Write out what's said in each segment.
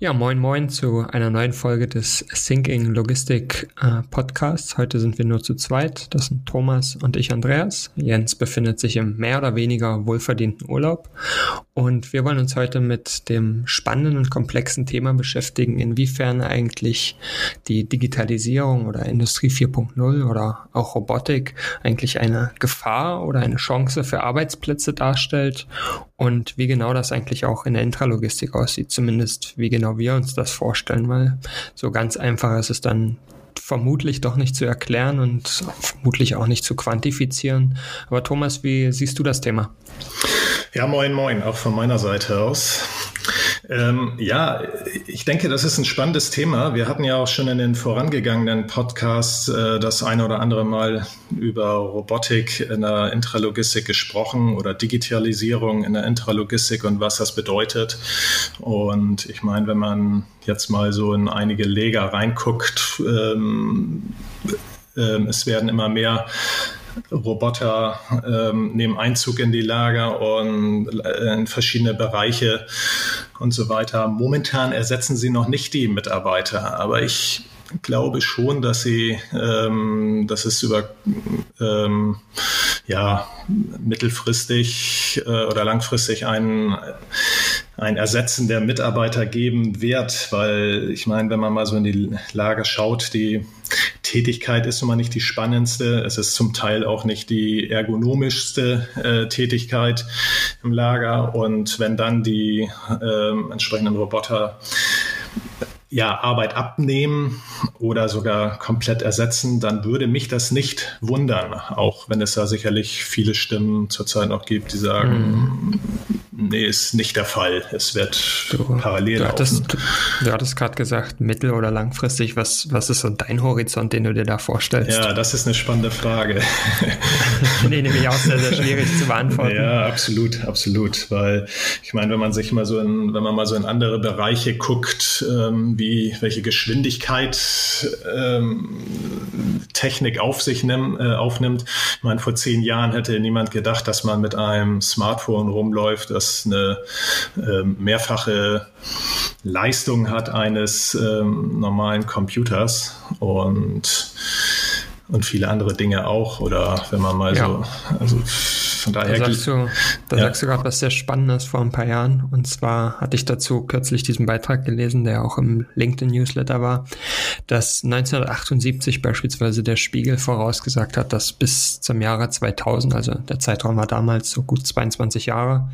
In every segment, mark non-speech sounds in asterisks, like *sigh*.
Ja, moin moin zu einer neuen Folge des Thinking Logistik äh, Podcasts. Heute sind wir nur zu zweit. Das sind Thomas und ich, Andreas. Jens befindet sich im mehr oder weniger wohlverdienten Urlaub. Und wir wollen uns heute mit dem spannenden und komplexen Thema beschäftigen, inwiefern eigentlich die Digitalisierung oder Industrie 4.0 oder auch Robotik eigentlich eine Gefahr oder eine Chance für Arbeitsplätze darstellt und wie genau das eigentlich auch in der Intralogistik aussieht, zumindest wie genau wir uns das vorstellen, weil so ganz einfach ist es dann vermutlich doch nicht zu erklären und vermutlich auch nicht zu quantifizieren. Aber Thomas, wie siehst du das Thema? Ja, moin, moin, auch von meiner Seite aus. Ähm, ja, ich denke, das ist ein spannendes Thema. Wir hatten ja auch schon in den vorangegangenen Podcasts äh, das eine oder andere Mal über Robotik in der Intralogistik gesprochen oder Digitalisierung in der Intralogistik und was das bedeutet. Und ich meine, wenn man jetzt mal so in einige Leger reinguckt, ähm, äh, es werden immer mehr Roboter ähm, nehmen Einzug in die Lager und äh, in verschiedene Bereiche und so weiter. Momentan ersetzen sie noch nicht die Mitarbeiter, aber ich glaube schon, dass sie, ähm, dass es über ähm, ja mittelfristig äh, oder langfristig einen ein Ersetzen der Mitarbeiter geben wird, weil ich meine, wenn man mal so in die Lager schaut, die Tätigkeit ist nun mal nicht die spannendste. Es ist zum Teil auch nicht die ergonomischste äh, Tätigkeit im Lager. Und wenn dann die äh, entsprechenden Roboter ja, Arbeit abnehmen oder sogar komplett ersetzen, dann würde mich das nicht wundern, auch wenn es da sicherlich viele Stimmen zurzeit noch gibt, die sagen, mm Nee, ist nicht der Fall. Es wird du, parallel du hattest, du hattest gerade gesagt, mittel- oder langfristig. Was, was ist so dein Horizont, den du dir da vorstellst? Ja, das ist eine spannende Frage. *laughs* nee, nämlich auch sehr, sehr schwierig zu beantworten. Ja, absolut, absolut. Weil ich meine, wenn man sich mal so in, wenn man mal so in andere Bereiche guckt, ähm, wie welche Geschwindigkeit ähm, Technik auf sich nimm, äh, aufnimmt. Ich meine, vor zehn Jahren hätte niemand gedacht, dass man mit einem Smartphone rumläuft, das eine äh, mehrfache Leistung hat eines ähm, normalen Computers und und viele andere Dinge auch. Oder wenn man mal ja. so, also von daher. Da sagst du, da ja. sagst du gerade was sehr Spannendes vor ein paar Jahren. Und zwar hatte ich dazu kürzlich diesen Beitrag gelesen, der auch im LinkedIn-Newsletter war, dass 1978 beispielsweise der Spiegel vorausgesagt hat, dass bis zum Jahre 2000, also der Zeitraum war damals so gut 22 Jahre,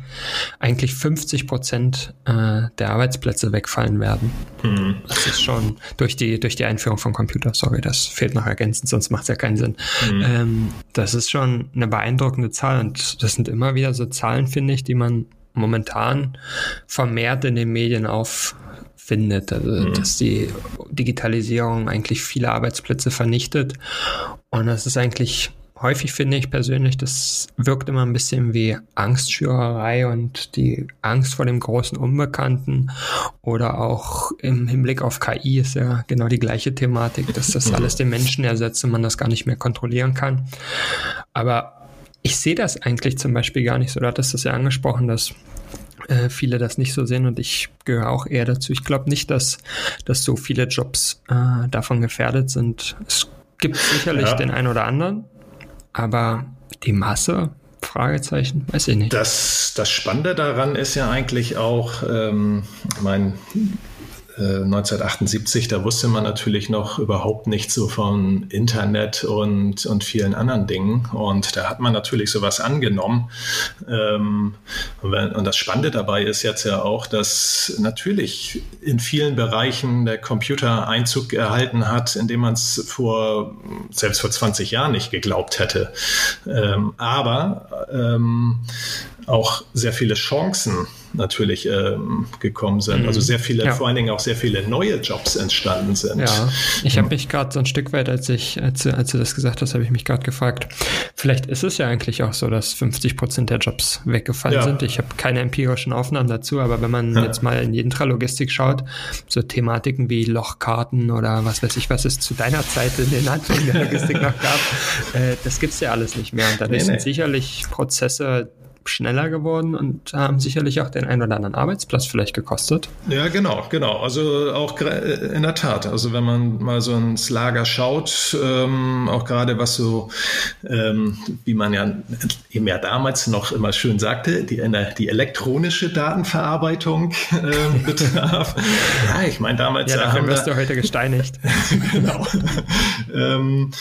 eigentlich 50 Prozent äh, der Arbeitsplätze wegfallen werden. Mhm. Das ist schon durch die, durch die Einführung von Computer, sorry, das fehlt noch ergänzend, sonst macht es ja keinen Sinn. Mhm. Ähm, das ist schon eine beeindruckende Zahl und das sind immer wieder so Zahlen, finde ich, die man momentan vermehrt in den Medien auffindet. Also, mhm. dass die Digitalisierung eigentlich viele Arbeitsplätze vernichtet. Und das ist eigentlich häufig, finde ich persönlich, das wirkt immer ein bisschen wie Angstschürerei und die Angst vor dem großen Unbekannten oder auch im Hinblick auf KI ist ja genau die gleiche Thematik, dass das mhm. alles den Menschen ersetzt und man das gar nicht mehr kontrollieren kann. Aber ich sehe das eigentlich zum Beispiel gar nicht so. Du hattest das ja angesprochen, dass äh, viele das nicht so sehen und ich gehöre auch eher dazu. Ich glaube nicht, dass, dass so viele Jobs äh, davon gefährdet sind. Es gibt sicherlich ja. den einen oder anderen, aber die Masse, Fragezeichen, weiß ich nicht. Das, das Spannende daran ist ja eigentlich auch, ähm, mein 1978, äh, da wusste man natürlich noch überhaupt nichts so von Internet und, und vielen anderen Dingen. Und da hat man natürlich sowas angenommen. Ähm, und das Spannende dabei ist jetzt ja auch, dass natürlich in vielen Bereichen der Computer Einzug erhalten hat, indem man es vor, selbst vor 20 Jahren nicht geglaubt hätte. Ähm, aber ähm, auch sehr viele Chancen natürlich ähm, gekommen sind. Mhm. Also sehr viele, ja. vor allen Dingen auch sehr viele neue Jobs entstanden sind. Ja, ich habe mich gerade so ein Stück weit, als ich, als, als du das gesagt hast, habe ich mich gerade gefragt, vielleicht ist es ja eigentlich auch so, dass 50 Prozent der Jobs weggefallen ja. sind. Ich habe keine empirischen Aufnahmen dazu, aber wenn man ja. jetzt mal in die Intralogistik schaut, so Thematiken wie Lochkarten oder was weiß ich, was es zu deiner Zeit in den Anfängen der Logistik noch gab, *laughs* äh, das gibt's ja alles nicht mehr. Und dadurch nee, nee. sind sicherlich Prozesse schneller geworden und haben sicherlich auch den einen oder anderen Arbeitsplatz vielleicht gekostet. Ja, genau, genau. Also auch in der Tat. Also wenn man mal so ins Lager schaut, ähm, auch gerade was so, ähm, wie man ja eben ja damals noch immer schön sagte, die, die elektronische Datenverarbeitung äh, *laughs* betraf. ja, ich meine damals. Ja, dafür wirst du heute gesteinigt. *laughs* genau. ähm,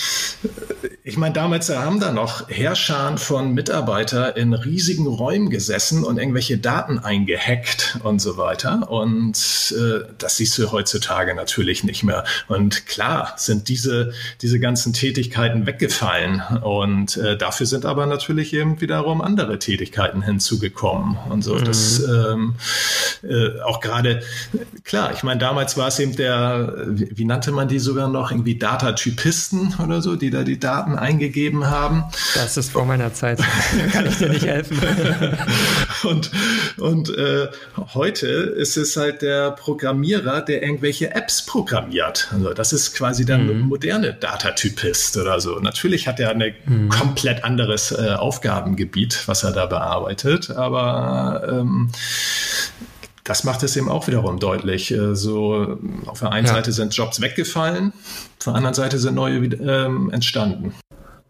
ich meine, damals haben da noch Herrscharen von Mitarbeitern in riesigen Räumen gesessen und irgendwelche Daten eingehackt und so weiter. Und äh, das siehst du heutzutage natürlich nicht mehr. Und klar sind diese, diese ganzen Tätigkeiten weggefallen. Und äh, dafür sind aber natürlich eben wiederum andere Tätigkeiten hinzugekommen. Und so, mhm. das ähm, äh, auch gerade, klar, ich meine, damals war es eben der, wie, wie nannte man die sogar noch, irgendwie Datatypisten oder so, die da die Daten eingegeben haben. Das ist vor meiner Zeit. da *laughs* kann ich dir nicht helfen. *laughs* und und äh, heute ist es halt der Programmierer, der irgendwelche Apps programmiert. Also das ist quasi der mhm. moderne Datatypist oder so. Natürlich hat er ein mhm. komplett anderes äh, Aufgabengebiet, was er da bearbeitet, aber ähm, das macht es eben auch wiederum deutlich. Äh, so auf der einen ja. Seite sind Jobs weggefallen, auf der anderen Seite sind neue ähm, entstanden.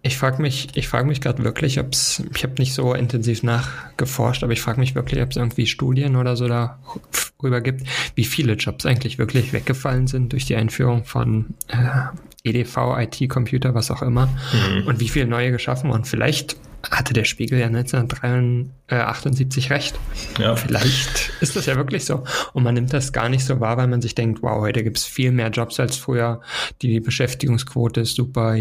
Ich frage mich, ich frage mich gerade wirklich, ob es, ich habe nicht so intensiv nachgeforscht, aber ich frage mich wirklich, ob es irgendwie Studien oder so darüber gibt, wie viele Jobs eigentlich wirklich weggefallen sind durch die Einführung von äh, EDV, IT-Computer, was auch immer, mhm. und wie viele neue geschaffen und vielleicht hatte der Spiegel ja 1978 recht. Ja. Vielleicht ist das ja wirklich so. Und man nimmt das gar nicht so wahr, weil man sich denkt, wow, heute gibt es viel mehr Jobs als früher. Die Beschäftigungsquote ist super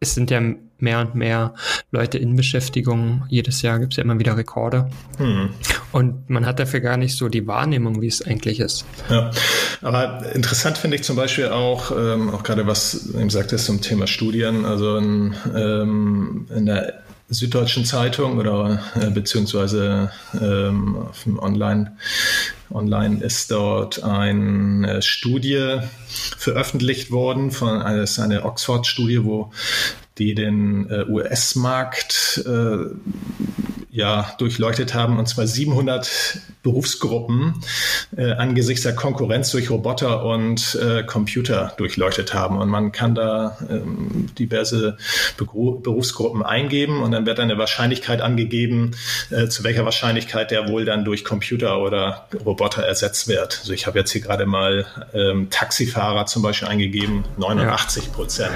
es sind ja mehr und mehr Leute in Beschäftigung. Jedes Jahr gibt es ja immer wieder Rekorde. Hm. Und man hat dafür gar nicht so die Wahrnehmung, wie es eigentlich ist. Ja, aber interessant finde ich zum Beispiel auch, ähm, auch gerade was du eben sagtest zum Thema Studien, also in, ähm, in der Süddeutschen Zeitung oder äh, beziehungsweise ähm, auf dem Online Online ist dort eine Studie veröffentlicht worden von einer, eine Oxford-Studie, wo die den äh, US-Markt äh, ja, durchleuchtet haben, und zwar 700 Berufsgruppen äh, angesichts der Konkurrenz durch Roboter und äh, Computer durchleuchtet haben. Und man kann da ähm, diverse Begru Berufsgruppen eingeben und dann wird eine Wahrscheinlichkeit angegeben, äh, zu welcher Wahrscheinlichkeit der wohl dann durch Computer oder Roboter ersetzt wird. Also ich habe jetzt hier gerade mal ähm, Taxifahrer zum Beispiel eingegeben, 89 Prozent.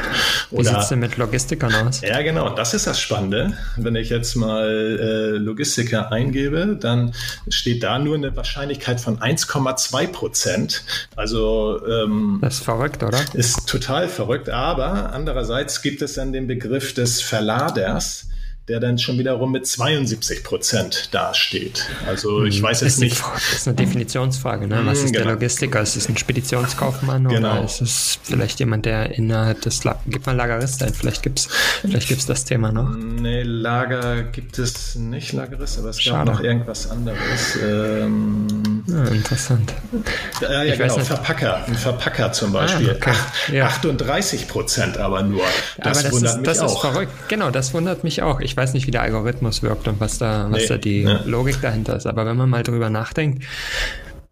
Ja. Wie sieht es denn mit Logistikern aus? Ja, genau, das ist das Spannende. Wenn ich jetzt mal äh, Logistiker eingebe, dann steht da nur eine Wahrscheinlichkeit von 1,2 Prozent. Also ähm, das ist verrückt, oder? Ist total verrückt. Aber andererseits gibt es dann den Begriff des Verladers der dann schon wiederum mit 72 Prozent dasteht. Also ich hm, weiß jetzt nicht. Das ist eine Definitionsfrage, ne? Was hm, ist genau. der Logistiker? Ist es ein Speditionskaufmann genau. oder ist es vielleicht jemand, der innerhalb des La Gib mal Lagerist ein, vielleicht gibt's vielleicht gibt's das Thema noch. Nee, Lager gibt es nicht Lagerist, aber es Schade. gab noch irgendwas anderes. Ähm, ja, interessant. Ja, ja genau, Verpacker. Ein Verpacker zum Beispiel. Ah, okay. ja. 38 Prozent aber nur. Das, aber das wundert ist, mich das auch. Ist verrückt. Genau, das wundert mich auch. Ich ich weiß nicht, wie der Algorithmus wirkt und was da, was nee, da die ne. Logik dahinter ist. Aber wenn man mal drüber nachdenkt,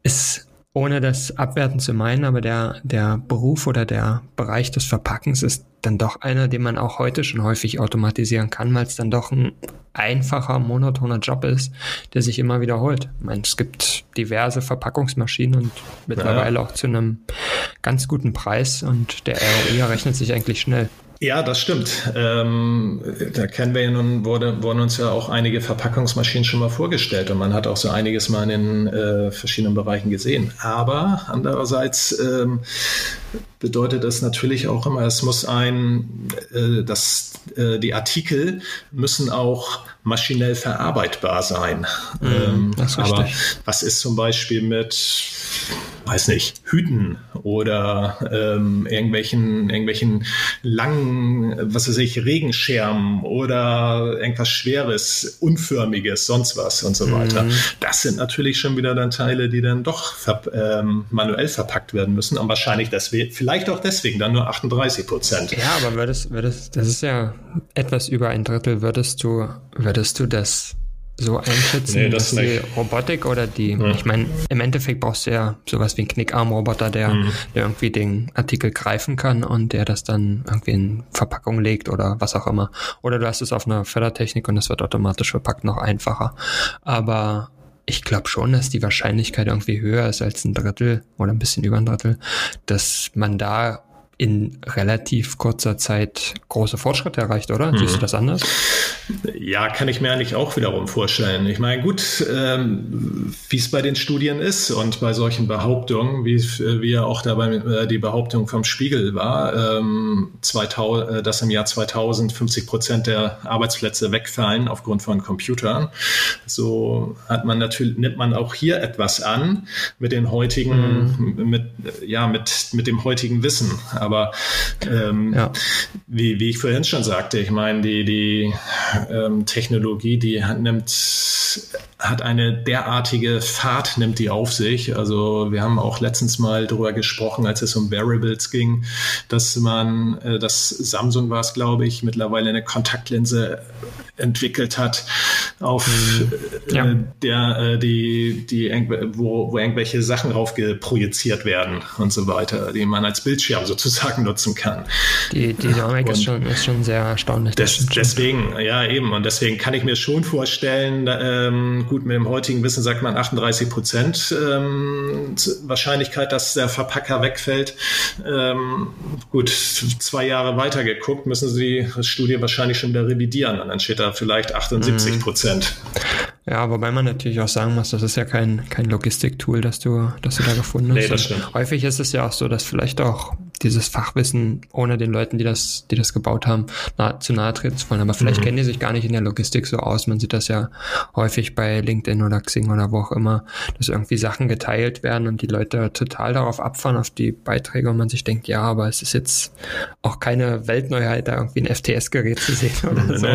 ist ohne das abwerten zu meinen, aber der, der Beruf oder der Bereich des Verpackens ist dann doch einer, den man auch heute schon häufig automatisieren kann, weil es dann doch ein einfacher, monotoner Job ist, der sich immer wiederholt. Ich meine, es gibt diverse Verpackungsmaschinen und mittlerweile ja. auch zu einem ganz guten Preis und der ROI rechnet sich eigentlich schnell. Ja, das stimmt. Ähm, da kennen wir ja nun, wurde, wurden uns ja auch einige Verpackungsmaschinen schon mal vorgestellt und man hat auch so einiges mal in äh, verschiedenen Bereichen gesehen. Aber andererseits ähm, bedeutet das natürlich auch immer, es muss ein, äh, dass äh, die Artikel müssen auch maschinell verarbeitbar sein. Mm, ähm, aber was ist zum Beispiel mit weiß nicht, Hüten oder ähm, irgendwelchen, irgendwelchen langen, was weiß ich, Regenschermen oder irgendwas Schweres, Unförmiges, sonst was und so weiter. Mhm. Das sind natürlich schon wieder dann Teile, die dann doch ver ähm, manuell verpackt werden müssen und wahrscheinlich deswegen, vielleicht auch deswegen dann nur 38 Prozent. Ja, aber würdest, würdest, das ist ja etwas über ein Drittel, würdest du, würdest du das so einschätzen, nee, das dass die Robotik oder die, ja. ich meine, im Endeffekt brauchst du ja sowas wie einen Knickarm-Roboter, der, mhm. der irgendwie den Artikel greifen kann und der das dann irgendwie in Verpackung legt oder was auch immer. Oder du hast es auf einer Fördertechnik und es wird automatisch verpackt, noch einfacher. Aber ich glaube schon, dass die Wahrscheinlichkeit irgendwie höher ist als ein Drittel oder ein bisschen über ein Drittel, dass man da in relativ kurzer Zeit große Fortschritte erreicht, oder? Mhm. Siehst du das anders? Ja, kann ich mir eigentlich auch wiederum vorstellen. Ich meine, gut, ähm, wie es bei den Studien ist und bei solchen Behauptungen, wie, wie ja auch dabei äh, die Behauptung vom Spiegel war, ähm, 2000, äh, dass im Jahr 2000 50 Prozent der Arbeitsplätze wegfallen aufgrund von Computern. So hat man natürlich, nimmt man auch hier etwas an mit den heutigen, mhm. mit, ja, mit, mit dem heutigen Wissen. Aber ähm, ja. wie, wie ich vorhin schon sagte, ich meine, die, die ähm, Technologie, die nimmt, hat eine derartige Fahrt, nimmt die auf sich. Also wir haben auch letztens mal darüber gesprochen, als es um Wearables ging, dass man, äh, dass Samsung war es, glaube ich, mittlerweile eine Kontaktlinse entwickelt hat, auf mhm. äh, ja. der äh, die, die wo, wo irgendwelche Sachen drauf projiziert werden und so weiter, die man als Bildschirm sozusagen nutzen kann. Die, die Dynamik ist schon, ist schon sehr erstaunlich. Des, deswegen, ja eben, und deswegen kann ich mir schon vorstellen, ähm, gut, mit dem heutigen Wissen sagt man 38 Prozent ähm, Wahrscheinlichkeit, dass der Verpacker wegfällt. Ähm, gut, zwei Jahre weiter geguckt, müssen Sie die Studie wahrscheinlich schon wieder revidieren und dann steht da vielleicht 78 Prozent. Ja, wobei man natürlich auch sagen muss, das ist ja kein, kein Logistiktool, das du, das du da gefunden hast. Nee, das stimmt. häufig ist es ja auch so, dass vielleicht auch dieses Fachwissen ohne den Leuten, die das, die das gebaut haben, nah, zu nahe treten zu wollen. Aber vielleicht mhm. kennen die sich gar nicht in der Logistik so aus. Man sieht das ja häufig bei LinkedIn oder Xing oder wo auch immer, dass irgendwie Sachen geteilt werden und die Leute total darauf abfahren, auf die Beiträge und man sich denkt, ja, aber es ist jetzt auch keine Weltneuheit, da irgendwie ein FTS-Gerät zu sehen *laughs* oder so.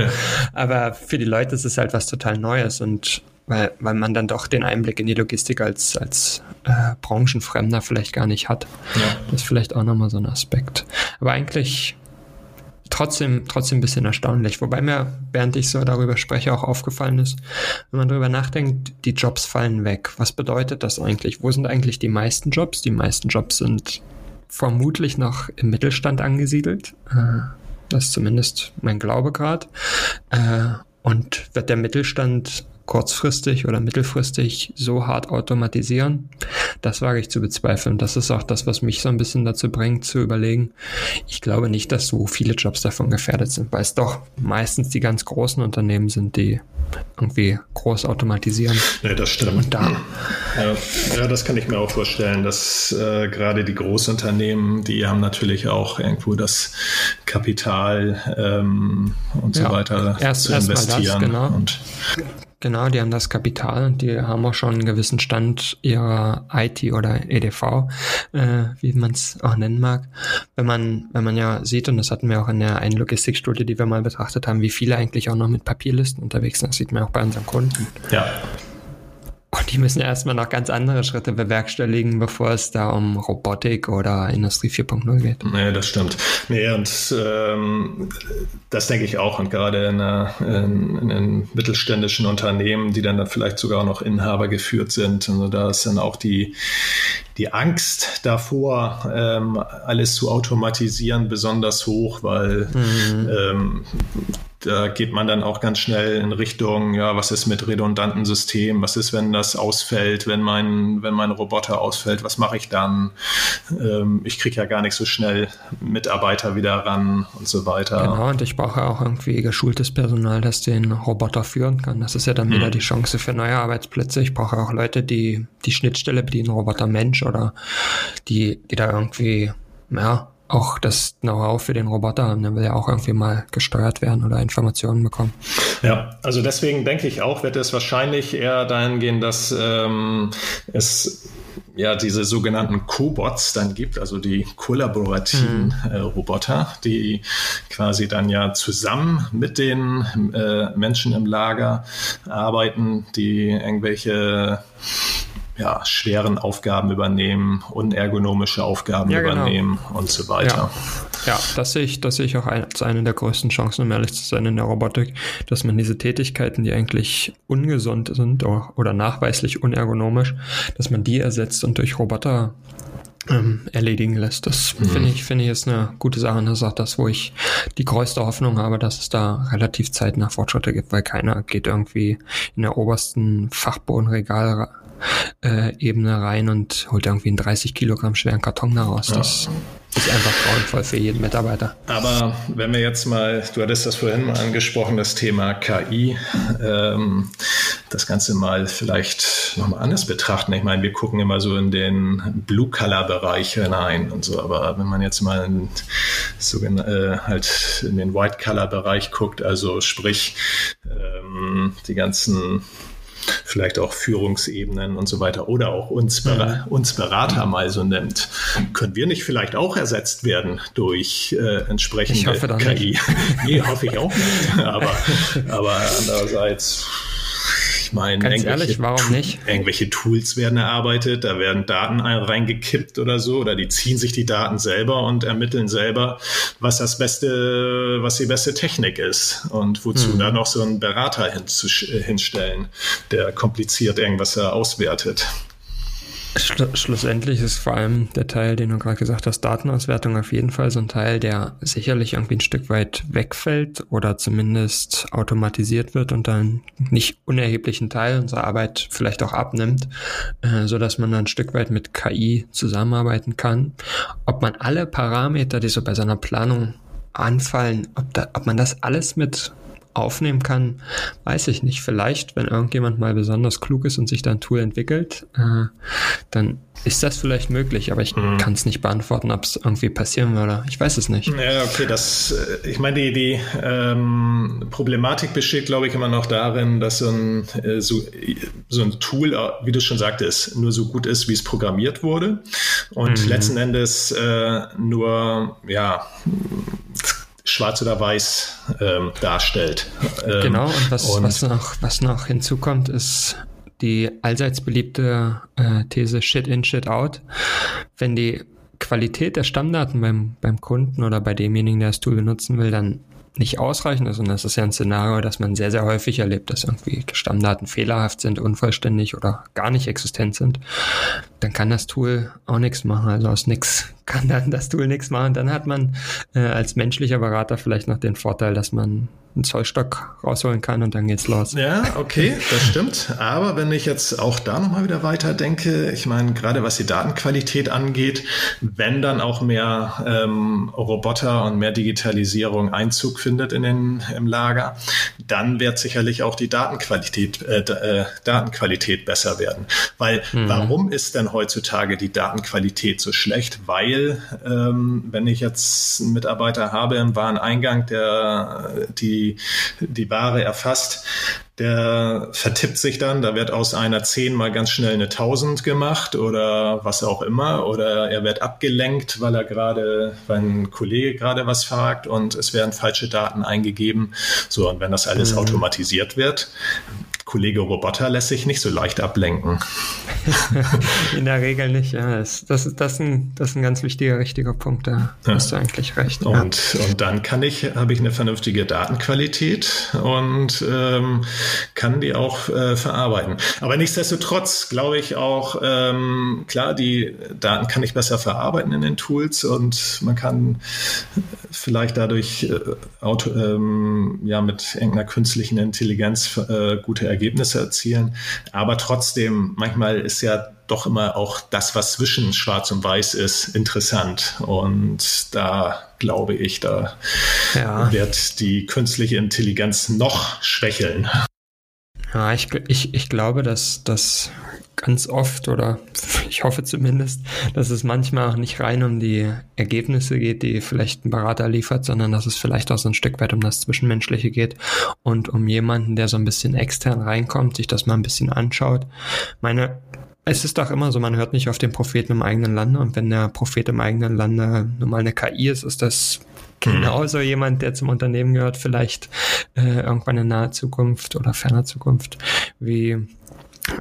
Aber für die Leute ist es halt was total Neues und weil, weil man dann doch den Einblick in die Logistik als, als äh, Branchenfremder vielleicht gar nicht hat. Ja. Das ist vielleicht auch nochmal so ein Aspekt. Aber eigentlich trotzdem, trotzdem ein bisschen erstaunlich. Wobei mir, während ich so darüber spreche, auch aufgefallen ist, wenn man darüber nachdenkt, die Jobs fallen weg. Was bedeutet das eigentlich? Wo sind eigentlich die meisten Jobs? Die meisten Jobs sind vermutlich noch im Mittelstand angesiedelt. Äh, das ist zumindest mein Glaube gerade. Äh, und wird der Mittelstand kurzfristig oder mittelfristig so hart automatisieren? Das wage ich zu bezweifeln. Das ist auch das, was mich so ein bisschen dazu bringt, zu überlegen. Ich glaube nicht, dass so viele Jobs davon gefährdet sind, weil es doch meistens die ganz großen Unternehmen sind, die irgendwie groß automatisieren. Ja, das stimmt. Und da, ja, das kann ich mir auch vorstellen, dass äh, gerade die Großunternehmen, die haben natürlich auch irgendwo das Kapital ähm, und ja, so weiter erst, zu investieren. Das, genau. Und Genau, die haben das Kapital und die haben auch schon einen gewissen Stand ihrer IT oder EDV, äh, wie man es auch nennen mag. Wenn man, wenn man ja sieht, und das hatten wir auch in der einen Logistikstudie, die wir mal betrachtet haben, wie viele eigentlich auch noch mit Papierlisten unterwegs sind, das sieht man auch bei unseren Kunden. Ja. Und die müssen erstmal noch ganz andere Schritte bewerkstelligen, bevor es da um Robotik oder Industrie 4.0 geht. Nee, das stimmt. Nee, und ähm, das denke ich auch. Und gerade in, einer, in, in einem mittelständischen Unternehmen, die dann vielleicht sogar noch Inhaber geführt sind, also da ist dann auch die, die Angst davor, ähm, alles zu automatisieren, besonders hoch, weil mhm. ähm, da geht man dann auch ganz schnell in Richtung, ja, was ist mit redundanten Systemen? Was ist, wenn das ausfällt, wenn mein, wenn mein Roboter ausfällt? Was mache ich dann? Ähm, ich kriege ja gar nicht so schnell Mitarbeiter wieder ran und so weiter. Genau, und ich brauche auch irgendwie geschultes Personal, das den Roboter führen kann. Das ist ja dann wieder hm. die Chance für neue Arbeitsplätze. Ich brauche auch Leute, die die Schnittstelle bedienen, Roboter Mensch oder die, die da irgendwie, ja, auch das Know-how für den Roboter haben. Der will ja auch irgendwie mal gesteuert werden oder Informationen bekommen. Ja, also deswegen denke ich auch, wird es wahrscheinlich eher dahin gehen, dass ähm, es ja diese sogenannten Cobots dann gibt, also die kollaborativen mhm. äh, Roboter, die quasi dann ja zusammen mit den äh, Menschen im Lager arbeiten, die irgendwelche ja, schweren Aufgaben übernehmen, unergonomische Aufgaben ja, genau. übernehmen und so weiter. Ja, ja das sehe ich, das sehe ich auch als eine der größten Chancen, um ehrlich zu sein, in der Robotik, dass man diese Tätigkeiten, die eigentlich ungesund sind oder nachweislich unergonomisch, dass man die ersetzt und durch Roboter ähm, erledigen lässt. Das mhm. finde ich, finde ich ist eine gute Sache. Und das ist auch das, wo ich die größte Hoffnung habe, dass es da relativ zeitnah Fortschritte gibt, weil keiner geht irgendwie in der obersten Fachbodenregal äh, Ebene rein und holt irgendwie einen 30 Kilogramm schweren Karton daraus. Ja. Das ist einfach grauenvoll für jeden Mitarbeiter. Aber wenn wir jetzt mal, du hattest das vorhin mal angesprochen, das Thema KI, ähm, das Ganze mal vielleicht nochmal anders betrachten. Ich meine, wir gucken immer so in den Blue-Color-Bereich hinein und so, aber wenn man jetzt mal in, so in, äh, halt in den White-Color-Bereich guckt, also sprich ähm, die ganzen vielleicht auch Führungsebenen und so weiter oder auch uns, Ber uns Berater mal so nimmt, können wir nicht vielleicht auch ersetzt werden durch äh, entsprechende ich hoffe KI? Nicht. *laughs* nee, hoffe ich auch nicht. Aber, aber andererseits ich meine, Ganz ehrlich, warum nicht? Irgendwelche Tools werden erarbeitet, da werden Daten reingekippt oder so, oder die ziehen sich die Daten selber und ermitteln selber, was das beste, was die beste Technik ist und wozu hm. da noch so einen Berater hinstellen, der kompliziert irgendwas auswertet. Schlu schlussendlich ist vor allem der Teil, den du gerade gesagt hast, Datenauswertung auf jeden Fall so ein Teil, der sicherlich irgendwie ein Stück weit wegfällt oder zumindest automatisiert wird und dann nicht unerheblichen Teil unserer Arbeit vielleicht auch abnimmt, äh, so dass man dann ein Stück weit mit KI zusammenarbeiten kann. Ob man alle Parameter, die so bei seiner Planung anfallen, ob, da, ob man das alles mit aufnehmen kann, weiß ich nicht. Vielleicht, wenn irgendjemand mal besonders klug ist und sich da ein Tool entwickelt, äh, dann ist das vielleicht möglich, aber ich mhm. kann es nicht beantworten, ob es irgendwie passieren würde. Ich weiß es nicht. Ja, okay, das, äh, ich meine, die, die ähm, Problematik besteht, glaube ich, immer noch darin, dass so ein, äh, so, so ein Tool, äh, wie du schon sagtest, nur so gut ist, wie es programmiert wurde und mhm. letzten Endes äh, nur, ja, schwarz oder weiß ähm, darstellt. Ähm, genau, und was, und was, noch, was noch hinzukommt, ist die allseits beliebte äh, These Shit in, Shit out. Wenn die Qualität der Stammdaten beim, beim Kunden oder bei demjenigen, der das Tool benutzen will, dann nicht ausreichend ist. Und das ist ja ein Szenario, das man sehr, sehr häufig erlebt, dass irgendwie Stammdaten fehlerhaft sind, unvollständig oder gar nicht existent sind. Dann kann das Tool auch nichts machen. Also aus nichts *laughs* kann dann das Tool nichts machen. Dann hat man äh, als menschlicher Berater vielleicht noch den Vorteil, dass man einen Zollstock rausholen kann und dann geht's los. Ja, okay, das stimmt. Aber wenn ich jetzt auch da nochmal wieder weiter denke, ich meine, gerade was die Datenqualität angeht, wenn dann auch mehr ähm, Roboter und mehr Digitalisierung Einzug findet in den, im Lager, dann wird sicherlich auch die Datenqualität, äh, äh, Datenqualität besser werden. Weil mhm. warum ist denn heutzutage die Datenqualität so schlecht? Weil, ähm, wenn ich jetzt einen Mitarbeiter habe im Wareneingang, der die die, Ware erfasst, der vertippt sich dann, da wird aus einer 10 mal ganz schnell eine 1000 gemacht oder was auch immer oder er wird abgelenkt, weil er gerade, weil ein Kollege gerade was fragt und es werden falsche Daten eingegeben. So, und wenn das alles mhm. automatisiert wird, Kollege Roboter lässt sich nicht so leicht ablenken. *laughs* In der Regel nicht, ja. Das, das, ist, das, ist, ein, das ist ein ganz wichtiger, richtiger Punkt. Da ja. hast du eigentlich recht. Und, ja. und dann kann ich, habe ich eine vernünftige Datenqualität und ähm, kann die auch äh, verarbeiten. Aber nichtsdestotrotz glaube ich auch, ähm, klar, die Daten kann ich besser verarbeiten in den Tools und man kann vielleicht dadurch äh, auto, ähm, ja mit irgendeiner künstlichen Intelligenz äh, gute Ergebnisse Ergebnisse erzielen. Aber trotzdem, manchmal ist ja doch immer auch das, was zwischen Schwarz und Weiß ist, interessant. Und da glaube ich, da ja. wird die künstliche Intelligenz noch schwächeln. Ja, ich, ich, ich glaube, dass das ganz oft oder *laughs* ich hoffe zumindest, dass es manchmal auch nicht rein um die Ergebnisse geht, die vielleicht ein Berater liefert, sondern dass es vielleicht auch so ein Stück weit um das Zwischenmenschliche geht und um jemanden, der so ein bisschen extern reinkommt, sich das mal ein bisschen anschaut. Meine, es ist doch immer so, man hört nicht auf den Propheten im eigenen Lande und wenn der Prophet im eigenen Lande nun mal eine KI ist, ist das genauso jemand, der zum Unternehmen gehört, vielleicht äh, irgendwann in naher Zukunft oder ferner Zukunft, wie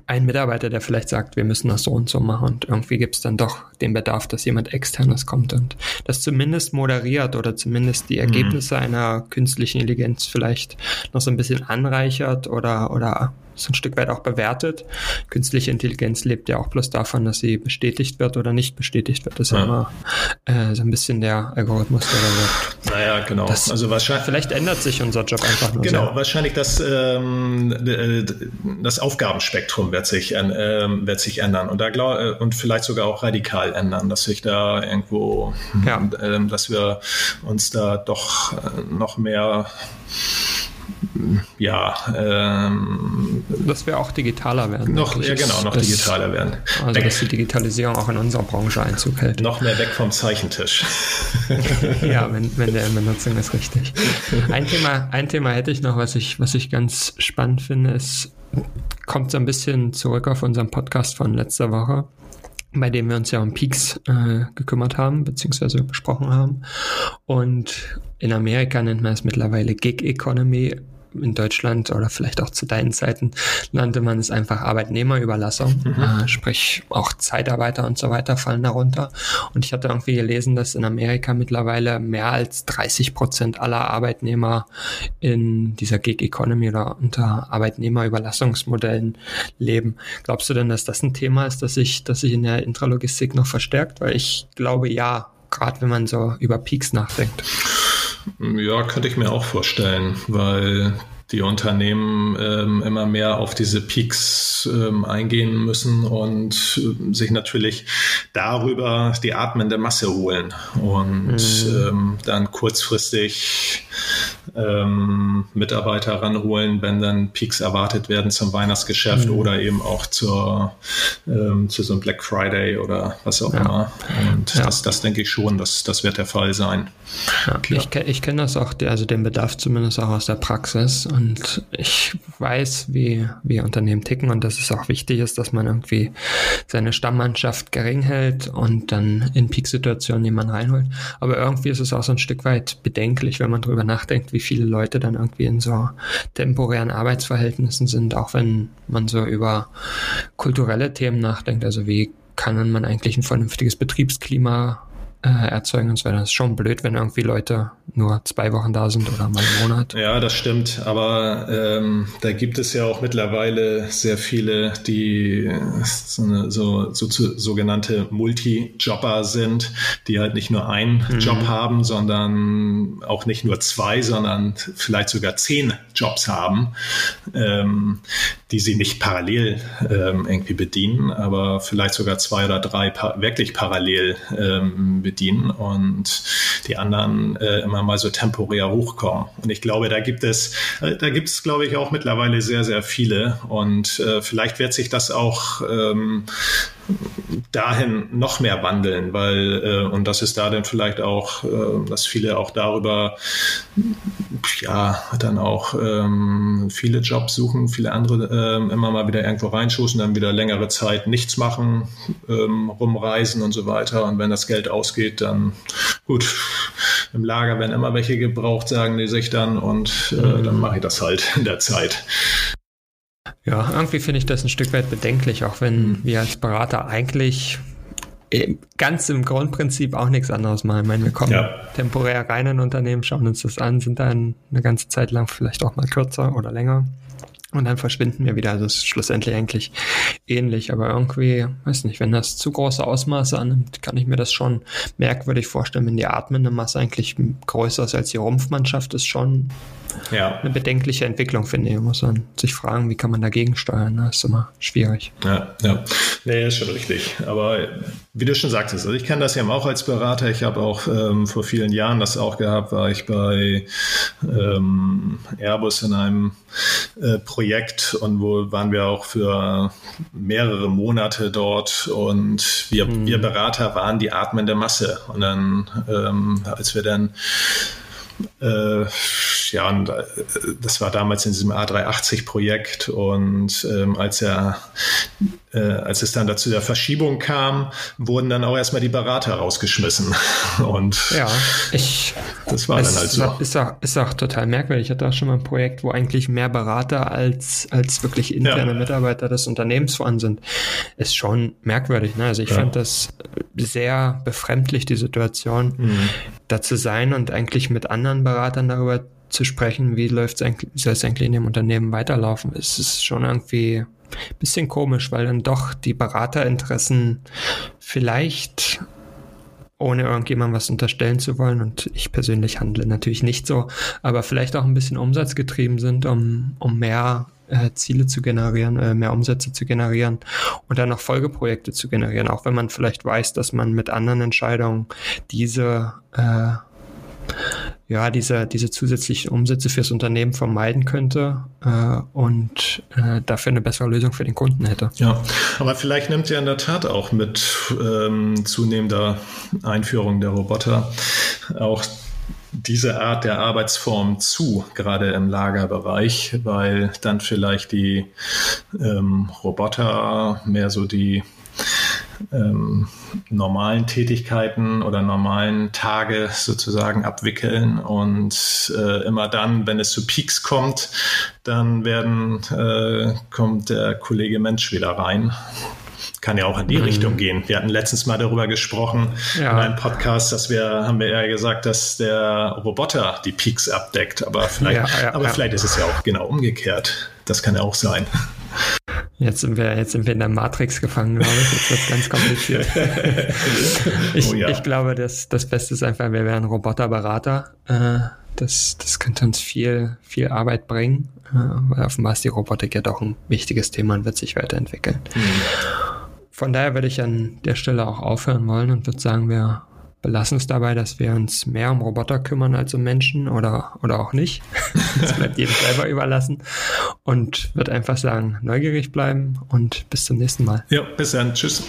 ein Mitarbeiter, der vielleicht sagt, wir müssen das so und so machen und irgendwie gibt es dann doch den Bedarf, dass jemand externes kommt und das zumindest moderiert oder zumindest die. Ergebnisse mhm. einer künstlichen Intelligenz vielleicht noch so ein bisschen anreichert oder, oder so ein Stück weit auch bewertet. Künstliche Intelligenz lebt ja auch bloß davon, dass sie bestätigt wird oder nicht bestätigt wird. Das ist ja, immer äh, so ein bisschen der Algorithmus, der da wirkt. Naja, genau. Das, also wahrscheinlich, vielleicht ändert sich unser Job einfach nur. Genau, sehr. wahrscheinlich das, ähm, das Aufgabenspektrum wird sich, äh, wird sich ändern und da glaub, äh, und vielleicht sogar auch radikal ändern, dass sich da irgendwo, ja. äh, dass wir uns da doch äh, noch mehr ja, ähm, dass wir auch digitaler werden. Noch, ja, genau, noch das, digitaler werden. Also, weg. dass die Digitalisierung auch in unserer Branche Einzug hält. Noch mehr weg vom Zeichentisch. *laughs* ja, wenn, wenn der in Benutzung ist, richtig. Ein Thema, ein Thema hätte ich noch, was ich, was ich ganz spannend finde, ist, kommt so ein bisschen zurück auf unseren Podcast von letzter Woche bei dem wir uns ja um Peaks äh, gekümmert haben, beziehungsweise besprochen haben. Und in Amerika nennt man es mittlerweile Gig Economy in Deutschland oder vielleicht auch zu deinen Zeiten nannte man es einfach Arbeitnehmerüberlassung, mhm. äh, sprich auch Zeitarbeiter und so weiter fallen darunter. Und ich hatte irgendwie gelesen, dass in Amerika mittlerweile mehr als 30 Prozent aller Arbeitnehmer in dieser Gig Economy oder unter Arbeitnehmerüberlassungsmodellen leben. Glaubst du denn, dass das ein Thema ist, das sich, das sich in der Intralogistik noch verstärkt? Weil ich glaube ja, gerade wenn man so über Peaks nachdenkt. Ja, könnte ich mir auch vorstellen, weil die Unternehmen ähm, immer mehr auf diese Peaks ähm, eingehen müssen und äh, sich natürlich darüber die atmende Masse holen und mhm. ähm, dann kurzfristig ähm, Mitarbeiter ranholen, wenn dann Peaks erwartet werden zum Weihnachtsgeschäft mhm. oder eben auch zur, ähm, zu so einem Black Friday oder was auch ja. immer. Und ja. das, das denke ich schon, das, das wird der Fall sein. Ja, ich, ich kenne das auch, also den Bedarf zumindest auch aus der Praxis und ich weiß, wie, wie Unternehmen ticken und dass es auch wichtig ist, dass man irgendwie seine Stammmannschaft gering hält und dann in Peak-Situationen jemanden reinholt. Aber irgendwie ist es auch so ein Stück weit bedenklich, wenn man drüber nachdenkt, wie viele Leute dann irgendwie in so temporären Arbeitsverhältnissen sind, auch wenn man so über kulturelle Themen nachdenkt. Also wie kann man eigentlich ein vernünftiges Betriebsklima äh, erzeugen und so weiter. Das ist schon blöd, wenn irgendwie Leute nur zwei Wochen da sind oder mal einen Monat. Ja, das stimmt. Aber ähm, da gibt es ja auch mittlerweile sehr viele, die so, eine, so, so, so sogenannte Multi-Jobber sind, die halt nicht nur einen mhm. Job haben, sondern auch nicht nur zwei, sondern vielleicht sogar zehn Jobs haben, ähm, die sie nicht parallel ähm, irgendwie bedienen, aber vielleicht sogar zwei oder drei pa wirklich parallel ähm, bedienen und die anderen äh, immer mal so temporär hochkommen. Und ich glaube, da gibt es, äh, da gibt es, glaube ich, auch mittlerweile sehr, sehr viele. Und äh, vielleicht wird sich das auch ähm, dahin noch mehr wandeln, weil äh, und das ist da dann vielleicht auch, äh, dass viele auch darüber ja dann auch ähm, viele Jobs suchen, viele andere ähm, immer mal wieder irgendwo reinschussen, dann wieder längere Zeit nichts machen, ähm, rumreisen und so weiter. Und wenn das Geld ausgeht, dann gut, im Lager werden immer welche gebraucht, sagen die sich dann und äh, dann mhm. mache ich das halt in der Zeit. Ja, irgendwie finde ich das ein Stück weit bedenklich, auch wenn mhm. wir als Berater eigentlich ganz im Grundprinzip auch nichts anderes machen. Ich meine, wir kommen ja. temporär rein in ein Unternehmen, schauen uns das an, sind dann eine ganze Zeit lang vielleicht auch mal kürzer oder länger. Und dann verschwinden wir wieder. Also es ist schlussendlich eigentlich ähnlich. Aber irgendwie, weiß nicht, wenn das zu große Ausmaße annimmt, kann ich mir das schon merkwürdig vorstellen, wenn die atmende Masse eigentlich größer ist als die Rumpfmannschaft, ist schon ja. eine bedenkliche Entwicklung, finde ich. Man muss man sich fragen, wie kann man dagegen steuern. Das ist immer schwierig. Ja, ja. Nee, ist schon richtig. Aber wie du schon sagtest, also ich kenne das ja auch als Berater. Ich habe auch ähm, vor vielen Jahren das auch gehabt, war ich bei ähm, Airbus in einem äh, Projekt und wo waren wir auch für mehrere Monate dort und wir, mhm. wir Berater waren die atmende Masse. Und dann, ähm, als wir dann äh, ja, und, äh, das war damals in diesem A380-Projekt und ähm, als er äh, als es dann dazu der Verschiebung kam, wurden dann auch erstmal die Berater rausgeschmissen. *laughs* Und ja, ich, das war dann halt so. Ist auch, ist auch total merkwürdig. Ich hatte auch schon mal ein Projekt, wo eigentlich mehr Berater als, als wirklich interne ja. Mitarbeiter des Unternehmens vorhanden sind. Ist schon merkwürdig. Ne? Also ich ja. fand das sehr befremdlich, die Situation, mhm. Da zu sein und eigentlich mit anderen Beratern darüber zu sprechen, wie läuft es eigentlich, soll es eigentlich in dem Unternehmen weiterlaufen. Es ist schon irgendwie ein bisschen komisch, weil dann doch die Beraterinteressen vielleicht ohne irgendjemandem was unterstellen zu wollen. Und ich persönlich handle natürlich nicht so, aber vielleicht auch ein bisschen umsatzgetrieben sind, um, um mehr äh, Ziele zu generieren, äh, mehr Umsätze zu generieren und dann noch Folgeprojekte zu generieren, auch wenn man vielleicht weiß, dass man mit anderen Entscheidungen diese äh, ja, diese, diese zusätzlichen Umsätze fürs Unternehmen vermeiden könnte äh, und äh, dafür eine bessere Lösung für den Kunden hätte. Ja, aber vielleicht nimmt ja in der Tat auch mit ähm, zunehmender Einführung der Roboter auch diese Art der Arbeitsform zu, gerade im Lagerbereich, weil dann vielleicht die ähm, Roboter mehr so die ähm, normalen Tätigkeiten oder normalen Tage sozusagen abwickeln. Und äh, immer dann, wenn es zu Peaks kommt, dann werden, äh, kommt der Kollege Mensch wieder rein kann ja auch in die mhm. Richtung gehen. Wir hatten letztens mal darüber gesprochen ja. in einem Podcast, dass wir, haben wir ja gesagt, dass der Roboter die Peaks abdeckt. Aber vielleicht, ja, ja, aber vielleicht ist es ja auch genau umgekehrt. Das kann ja auch sein. Jetzt sind wir, jetzt sind wir in der Matrix gefangen, glaube ich. Jetzt wird ganz kompliziert. *laughs* ich, oh ja. ich glaube, das, das Beste ist einfach, wir wären Roboterberater. Äh, das, das könnte uns viel, viel Arbeit bringen, äh, weil offenbar ist die Robotik ja doch ein wichtiges Thema und wird sich weiterentwickeln. Mhm. Von daher würde ich an der Stelle auch aufhören wollen und würde sagen, wir belassen es dabei, dass wir uns mehr um Roboter kümmern als um Menschen oder, oder auch nicht. *laughs* das bleibt jedem selber überlassen. Und wird einfach sagen, neugierig bleiben und bis zum nächsten Mal. Ja, bis dann. Tschüss.